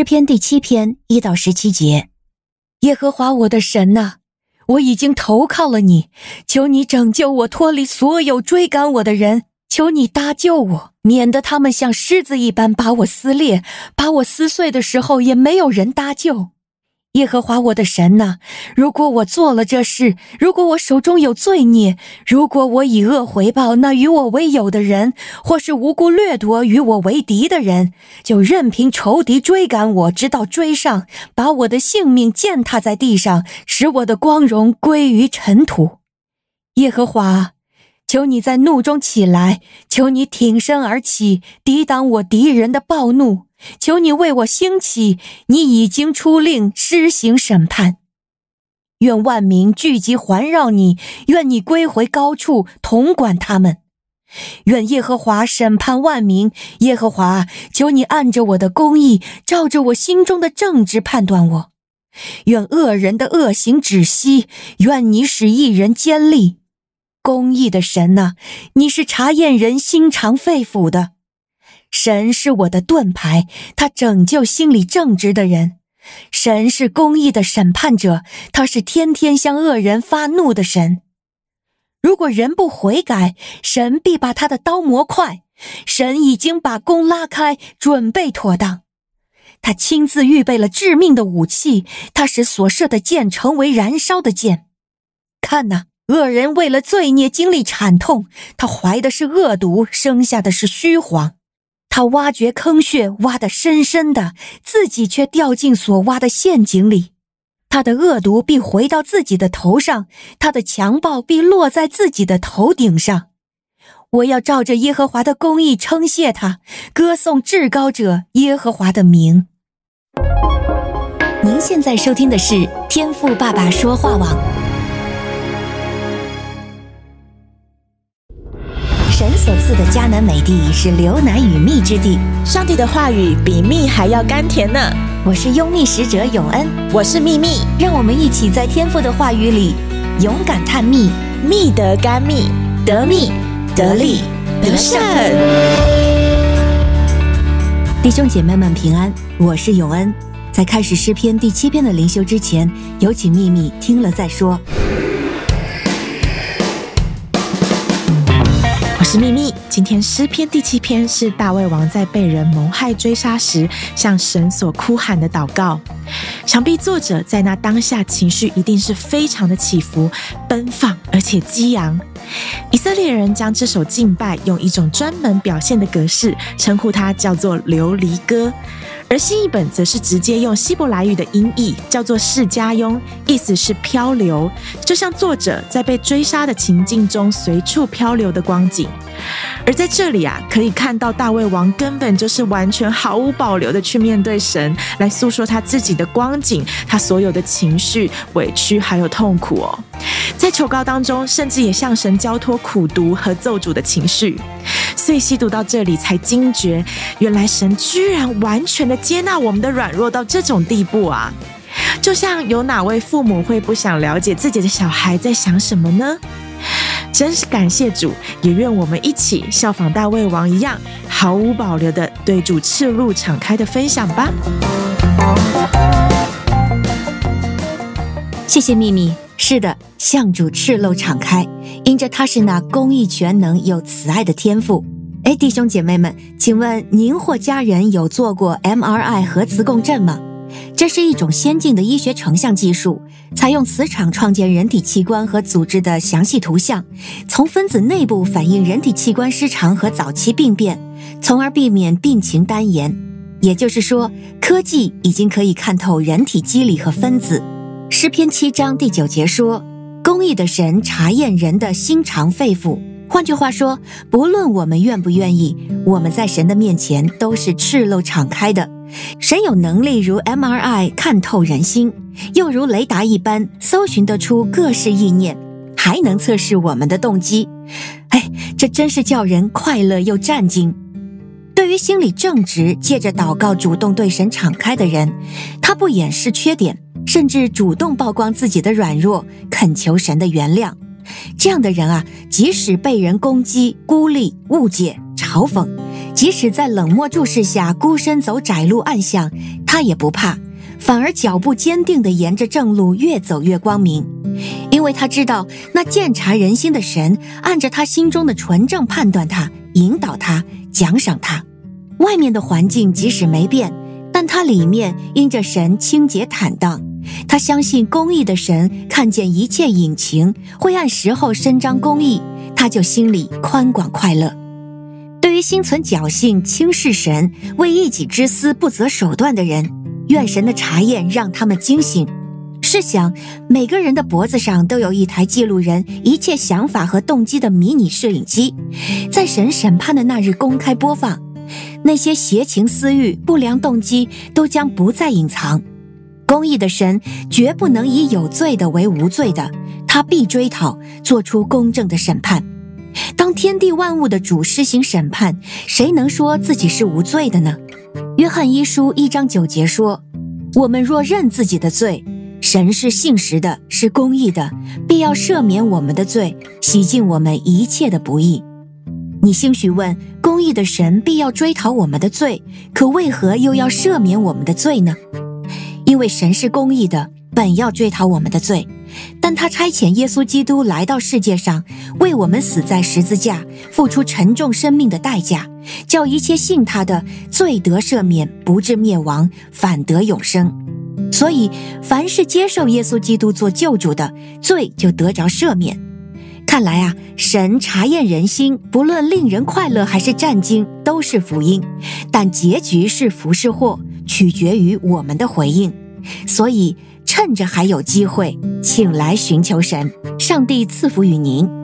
诗篇第七篇一到十七节，耶和华我的神呐，我已经投靠了你，求你拯救我脱离所有追赶我的人，求你搭救我，免得他们像狮子一般把我撕裂，把我撕碎的时候也没有人搭救。耶和华我的神呐，如果我做了这事，如果我手中有罪孽，如果我以恶回报那与我为友的人，或是无故掠夺与我为敌的人，就任凭仇敌追赶我，直到追上，把我的性命践踏在地上，使我的光荣归于尘土。耶和华，求你在怒中起来，求你挺身而起，抵挡我敌人的暴怒。求你为我兴起，你已经出令施行审判。愿万民聚集环绕你，愿你归回高处统管他们。愿耶和华审判万民。耶和华，求你按着我的公义，照着我心中的正直判断我。愿恶人的恶行止息，愿你使一人坚立。公义的神呐，你是查验人心肠肺腑的。神是我的盾牌，他拯救心里正直的人。神是公义的审判者，他是天天向恶人发怒的神。如果人不悔改，神必把他的刀磨快。神已经把弓拉开，准备妥当。他亲自预备了致命的武器，他使所射的箭成为燃烧的箭。看呐，恶人为了罪孽经历惨痛，他怀的是恶毒，生下的是虚谎。他挖掘坑穴，挖得深深的，自己却掉进所挖的陷阱里。他的恶毒必回到自己的头上，他的强暴必落在自己的头顶上。我要照着耶和华的公义称谢他，歌颂至高者耶和华的名。您现在收听的是天赋爸爸说话网。神所赐的迦南美地是流奶与蜜之地，上帝的话语比蜜还要甘甜呢。我是拥蜜使者永恩，我是蜜蜜，让我们一起在天父的话语里勇敢探秘，蜜得甘蜜，得蜜得利得胜。弟兄姐妹们平安，我是永恩。在开始诗篇第七篇的灵修之前，有请蜜蜜听了再说。是秘密。今天诗篇第七篇是大卫王在被人谋害追杀时向神所哭喊的祷告。想必作者在那当下情绪一定是非常的起伏、奔放而且激昂。以色列人将这首敬拜用一种专门表现的格式称呼它，叫做琉璃歌。而新译本则是直接用希伯来语的音译，叫做示迦雍，意思是漂流，就像作者在被追杀的情境中随处漂流的光景。而在这里啊，可以看到大卫王根本就是完全毫无保留的去面对神，来诉说他自己的光景，他所有的情绪、委屈还有痛苦哦。在求告当中，甚至也向神交托苦读和咒诅的情绪。所以细读到这里，才惊觉，原来神居然完全的接纳我们的软弱到这种地步啊！就像有哪位父母会不想了解自己的小孩在想什么呢？真是感谢主，也愿我们一起效仿大卫王一样，毫无保留的对主赤露敞开的分享吧。谢谢秘密。是的，向主赤露敞开，因着他是那公义全能又慈爱的天赋。哎，弟兄姐妹们，请问您或家人有做过 MRI 核磁共振吗？这是一种先进的医学成像技术，采用磁场创建人体器官和组织的详细图像，从分子内部反映人体器官失常和早期病变，从而避免病情单延。也就是说，科技已经可以看透人体机理和分子。诗篇七章第九节说：“公义的神查验人的心肠肺腑。”换句话说，不论我们愿不愿意，我们在神的面前都是赤露敞开的。神有能力如 MRI 看透人心，又如雷达一般搜寻得出各式意念，还能测试我们的动机。哎，这真是叫人快乐又战惊。对于心里正直、借着祷告主动对神敞开的人，他不掩饰缺点。甚至主动曝光自己的软弱，恳求神的原谅。这样的人啊，即使被人攻击、孤立、误解、嘲讽，即使在冷漠注视下孤身走窄路暗巷，他也不怕，反而脚步坚定地沿着正路越走越光明，因为他知道那鉴察人心的神按着他心中的纯正判断他，引导他，奖赏他。外面的环境即使没变，但他里面因着神清洁坦荡。他相信公义的神看见一切隐情，会按时候伸张公义，他就心里宽广快乐。对于心存侥幸、轻视神、为一己之私不择手段的人，愿神的查验让他们惊醒。试想，每个人的脖子上都有一台记录人一切想法和动机的迷你摄影机，在神审判的那日公开播放，那些邪情私欲、不良动机都将不再隐藏。公义的神绝不能以有罪的为无罪的，他必追讨，做出公正的审判。当天地万物的主施行审判，谁能说自己是无罪的呢？约翰一书一章九节说：“我们若认自己的罪，神是信实的，是公义的，必要赦免我们的罪，洗净我们一切的不义。”你兴许问：公义的神必要追讨我们的罪，可为何又要赦免我们的罪呢？因为神是公义的，本要追讨我们的罪，但他差遣耶稣基督来到世界上，为我们死在十字架，付出沉重生命的代价，叫一切信他的罪得赦免，不至灭亡，反得永生。所以，凡是接受耶稣基督做救主的，罪就得着赦免。看来啊，神查验人心，不论令人快乐还是战惊，都是福音，但结局是福是祸，取决于我们的回应。所以，趁着还有机会，请来寻求神，上帝赐福于您。